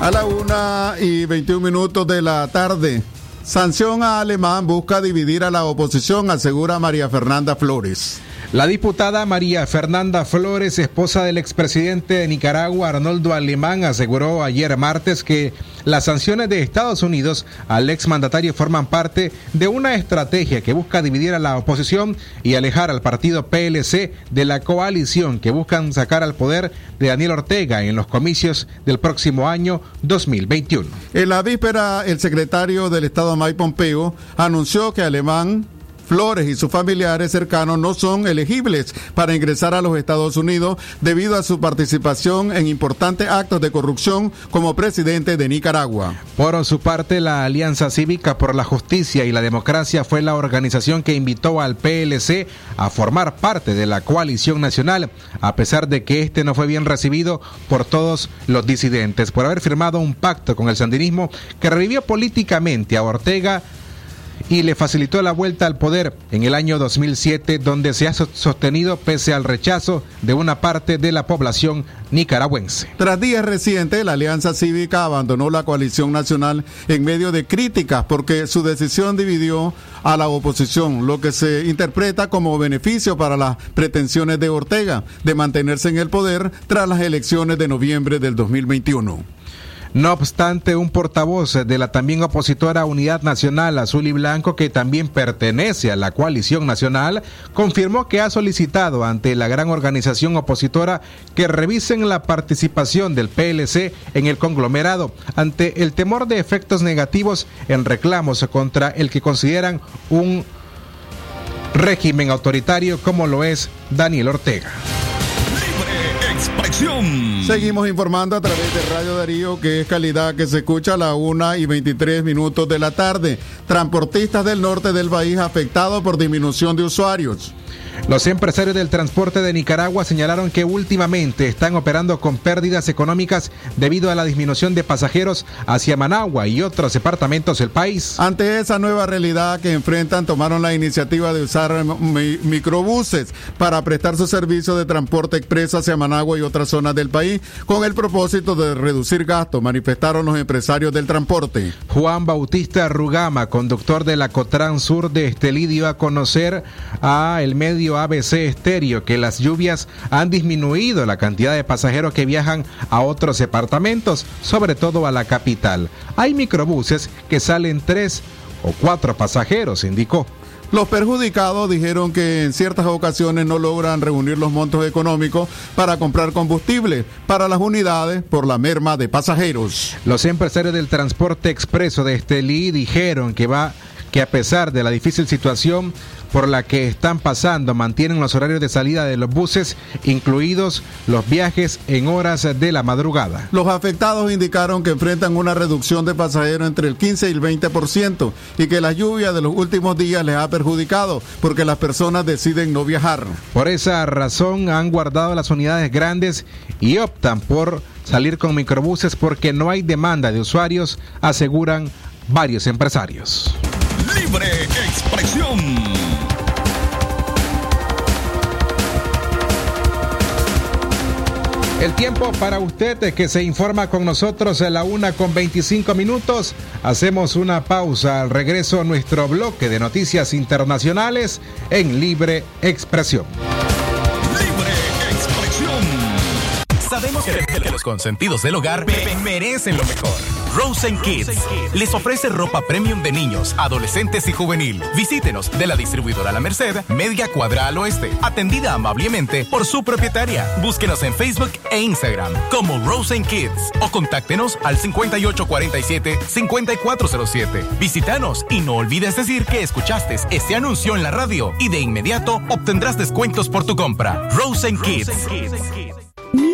A la una y 21 minutos de la tarde, sanción a Alemán busca dividir a la oposición, asegura María Fernanda Flores. La diputada María Fernanda Flores, esposa del expresidente de Nicaragua, Arnoldo Alemán, aseguró ayer martes que las sanciones de Estados Unidos al exmandatario forman parte de una estrategia que busca dividir a la oposición y alejar al partido PLC de la coalición que buscan sacar al poder de Daniel Ortega en los comicios del próximo año 2021. En la víspera, el secretario del Estado Mike Pompeo anunció que Alemán Flores y sus familiares cercanos no son elegibles para ingresar a los Estados Unidos debido a su participación en importantes actos de corrupción como presidente de Nicaragua. Por su parte, la Alianza Cívica por la Justicia y la Democracia fue la organización que invitó al PLC a formar parte de la coalición nacional, a pesar de que este no fue bien recibido por todos los disidentes, por haber firmado un pacto con el sandinismo que revivió políticamente a Ortega y le facilitó la vuelta al poder en el año 2007, donde se ha so- sostenido pese al rechazo de una parte de la población nicaragüense. Tras días recientes, la Alianza Cívica abandonó la coalición nacional en medio de críticas porque su decisión dividió a la oposición, lo que se interpreta como beneficio para las pretensiones de Ortega de mantenerse en el poder tras las elecciones de noviembre del 2021. No obstante, un portavoz de la también opositora Unidad Nacional Azul y Blanco, que también pertenece a la coalición nacional, confirmó que ha solicitado ante la gran organización opositora que revisen la participación del PLC en el conglomerado ante el temor de efectos negativos en reclamos contra el que consideran un régimen autoritario como lo es Daniel Ortega. Seguimos informando a través de Radio Darío, que es calidad que se escucha a la 1 y 23 minutos de la tarde. Transportistas del norte del país afectados por disminución de usuarios. Los empresarios del transporte de Nicaragua señalaron que últimamente están operando con pérdidas económicas debido a la disminución de pasajeros hacia Managua y otros departamentos del país. Ante esa nueva realidad que enfrentan, tomaron la iniciativa de usar mi- microbuses para prestar su servicio de transporte expreso hacia Managua y otras zonas del país, con el propósito de reducir gastos, manifestaron los empresarios del transporte. Juan Bautista Rugama, conductor de la Cotran Sur de Estelí, dio a conocer a el medio ABC Estéreo que las lluvias han disminuido la cantidad de pasajeros que viajan a otros departamentos, sobre todo a la capital. Hay microbuses que salen tres o cuatro pasajeros, indicó. Los perjudicados dijeron que en ciertas ocasiones no logran reunir los montos económicos para comprar combustible para las unidades por la merma de pasajeros. Los empresarios del transporte expreso de Estelí dijeron que va que a pesar de la difícil situación por la que están pasando, mantienen los horarios de salida de los buses, incluidos los viajes en horas de la madrugada. Los afectados indicaron que enfrentan una reducción de pasajeros entre el 15 y el 20% y que la lluvia de los últimos días les ha perjudicado porque las personas deciden no viajar. Por esa razón han guardado las unidades grandes y optan por salir con microbuses porque no hay demanda de usuarios, aseguran varios empresarios. Libre expresión. El tiempo para usted que se informa con nosotros a la una con 25 minutos. Hacemos una pausa al regreso a nuestro bloque de noticias internacionales en Libre Expresión. Sabemos que los consentidos del hogar merecen lo mejor. Rosen Kids les ofrece ropa premium de niños, adolescentes y juvenil. Visítenos de la distribuidora La Merced, Media Cuadra al Oeste, atendida amablemente por su propietaria. Búsquenos en Facebook e Instagram como Rosen Kids o contáctenos al 5847-5407. Visítanos y no olvides decir que escuchaste este anuncio en la radio y de inmediato obtendrás descuentos por tu compra. Rosen Kids.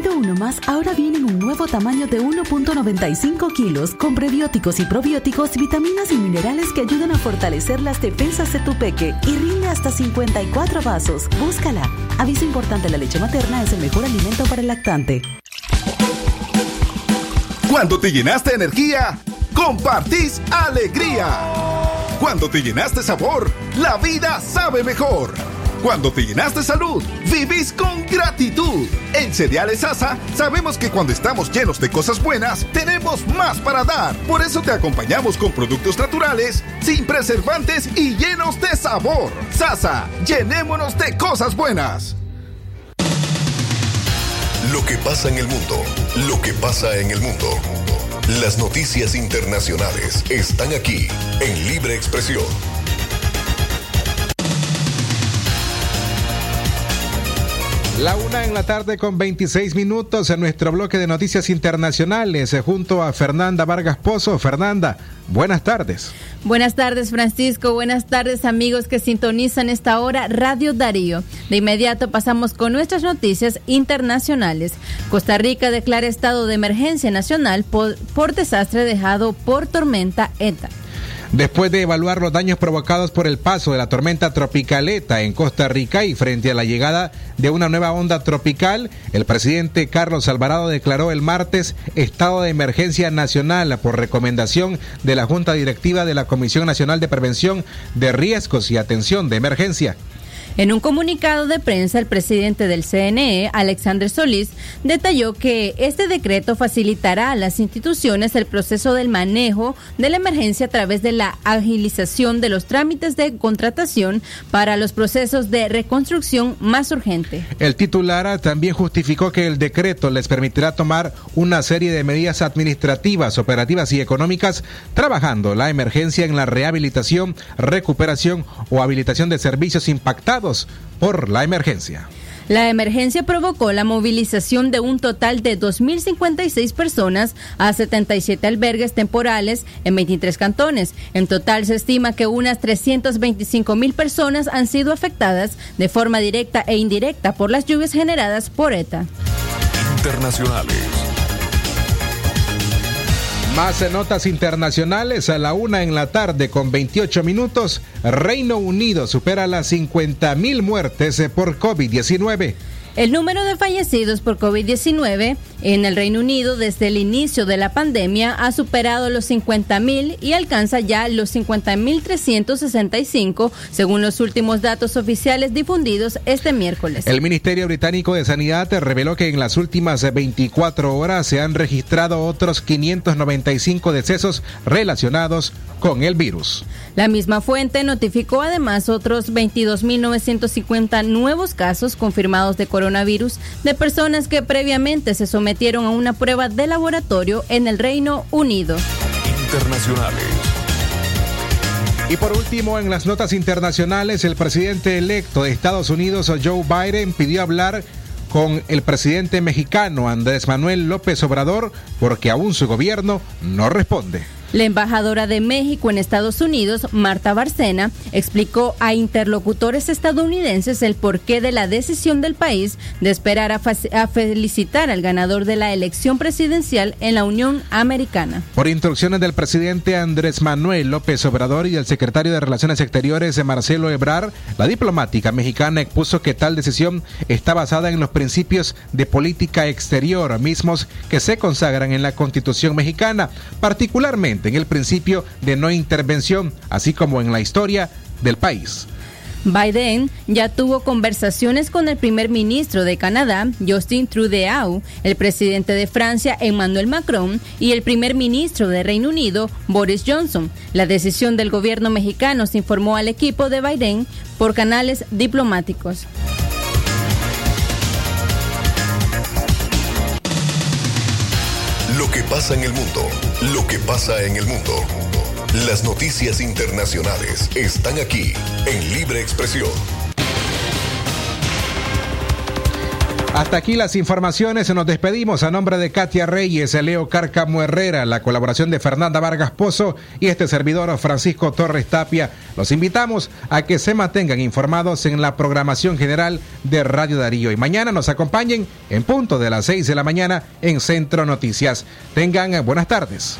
Uno Más ahora viene en un nuevo tamaño de 1.95 kilos con prebióticos y probióticos, vitaminas y minerales que ayudan a fortalecer las defensas de tu peque y rinde hasta 54 vasos. Búscala. Aviso importante, la leche materna es el mejor alimento para el lactante. Cuando te llenaste de energía, compartís alegría. Cuando te llenaste sabor, la vida sabe mejor. Cuando te llenas de salud, vivís con gratitud. En Cereales Asa sabemos que cuando estamos llenos de cosas buenas, tenemos más para dar. Por eso te acompañamos con productos naturales, sin preservantes y llenos de sabor. Sasa, llenémonos de cosas buenas. Lo que pasa en el mundo, lo que pasa en el mundo. Las noticias internacionales están aquí en Libre Expresión. La una en la tarde con 26 minutos en nuestro bloque de noticias internacionales eh, junto a Fernanda Vargas Pozo. Fernanda, buenas tardes. Buenas tardes Francisco, buenas tardes amigos que sintonizan esta hora Radio Darío. De inmediato pasamos con nuestras noticias internacionales. Costa Rica declara estado de emergencia nacional por, por desastre dejado por tormenta ETA. Después de evaluar los daños provocados por el paso de la tormenta tropicaleta en Costa Rica y frente a la llegada de una nueva onda tropical, el presidente Carlos Alvarado declaró el martes estado de emergencia nacional por recomendación de la Junta Directiva de la Comisión Nacional de Prevención de Riesgos y Atención de Emergencia. En un comunicado de prensa, el presidente del CNE, Alexander Solís, detalló que este decreto facilitará a las instituciones el proceso del manejo de la emergencia a través de la agilización de los trámites de contratación para los procesos de reconstrucción más urgente. El titular también justificó que el decreto les permitirá tomar una serie de medidas administrativas, operativas y económicas, trabajando la emergencia en la rehabilitación, recuperación o habilitación de servicios impactados por la emergencia. La emergencia provocó la movilización de un total de 2.056 personas a 77 albergues temporales en 23 cantones. En total se estima que unas 325.000 personas han sido afectadas de forma directa e indirecta por las lluvias generadas por ETA. Internacionales. Más notas internacionales a la una en la tarde con 28 minutos. Reino Unido supera las 50 mil muertes por COVID-19. El número de fallecidos por COVID-19 en el Reino Unido desde el inicio de la pandemia ha superado los 50.000 y alcanza ya los 50.365 según los últimos datos oficiales difundidos este miércoles. El Ministerio Británico de Sanidad reveló que en las últimas 24 horas se han registrado otros 595 decesos relacionados con el virus. La misma fuente notificó además otros 22.950 nuevos casos confirmados de coronavirus de personas que previamente se sometieron a una prueba de laboratorio en el Reino Unido. Internacionales. Y por último, en las notas internacionales, el presidente electo de Estados Unidos, Joe Biden, pidió hablar con el presidente mexicano Andrés Manuel López Obrador porque aún su gobierno no responde. La embajadora de México en Estados Unidos, Marta Barcena, explicó a interlocutores estadounidenses el porqué de la decisión del país de esperar a, felicitar al ganador de la elección presidencial en la Unión Americana. Por instrucciones del presidente Andrés Manuel López Obrador y del secretario de Relaciones Exteriores Marcelo Ebrard, la diplomática mexicana expuso que tal decisión está basada en los principios de política exterior mismos que se consagran en la Constitución mexicana, particularmente en el principio de no intervención, así como en la historia del país. Biden ya tuvo conversaciones con el primer ministro de Canadá, Justin Trudeau, el presidente de Francia, Emmanuel Macron, y el primer ministro de Reino Unido, Boris Johnson. La decisión del gobierno mexicano se informó al equipo de Biden por canales diplomáticos. Lo que pasa en el mundo, lo que pasa en el mundo. Las noticias internacionales están aquí en Libre Expresión. Hasta aquí las informaciones. Nos despedimos a nombre de Katia Reyes, Leo Cárcamo Herrera, la colaboración de Fernanda Vargas Pozo y este servidor Francisco Torres Tapia. Los invitamos a que se mantengan informados en la programación general de Radio Darío y mañana nos acompañen en punto de las 6 de la mañana en Centro Noticias. Tengan buenas tardes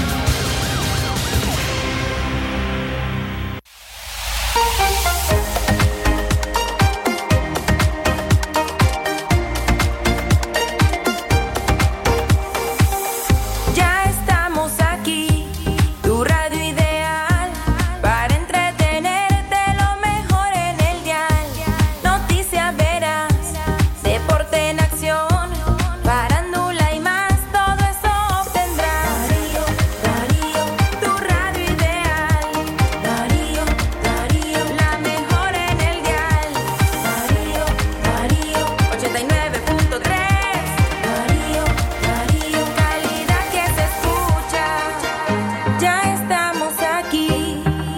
Thank you.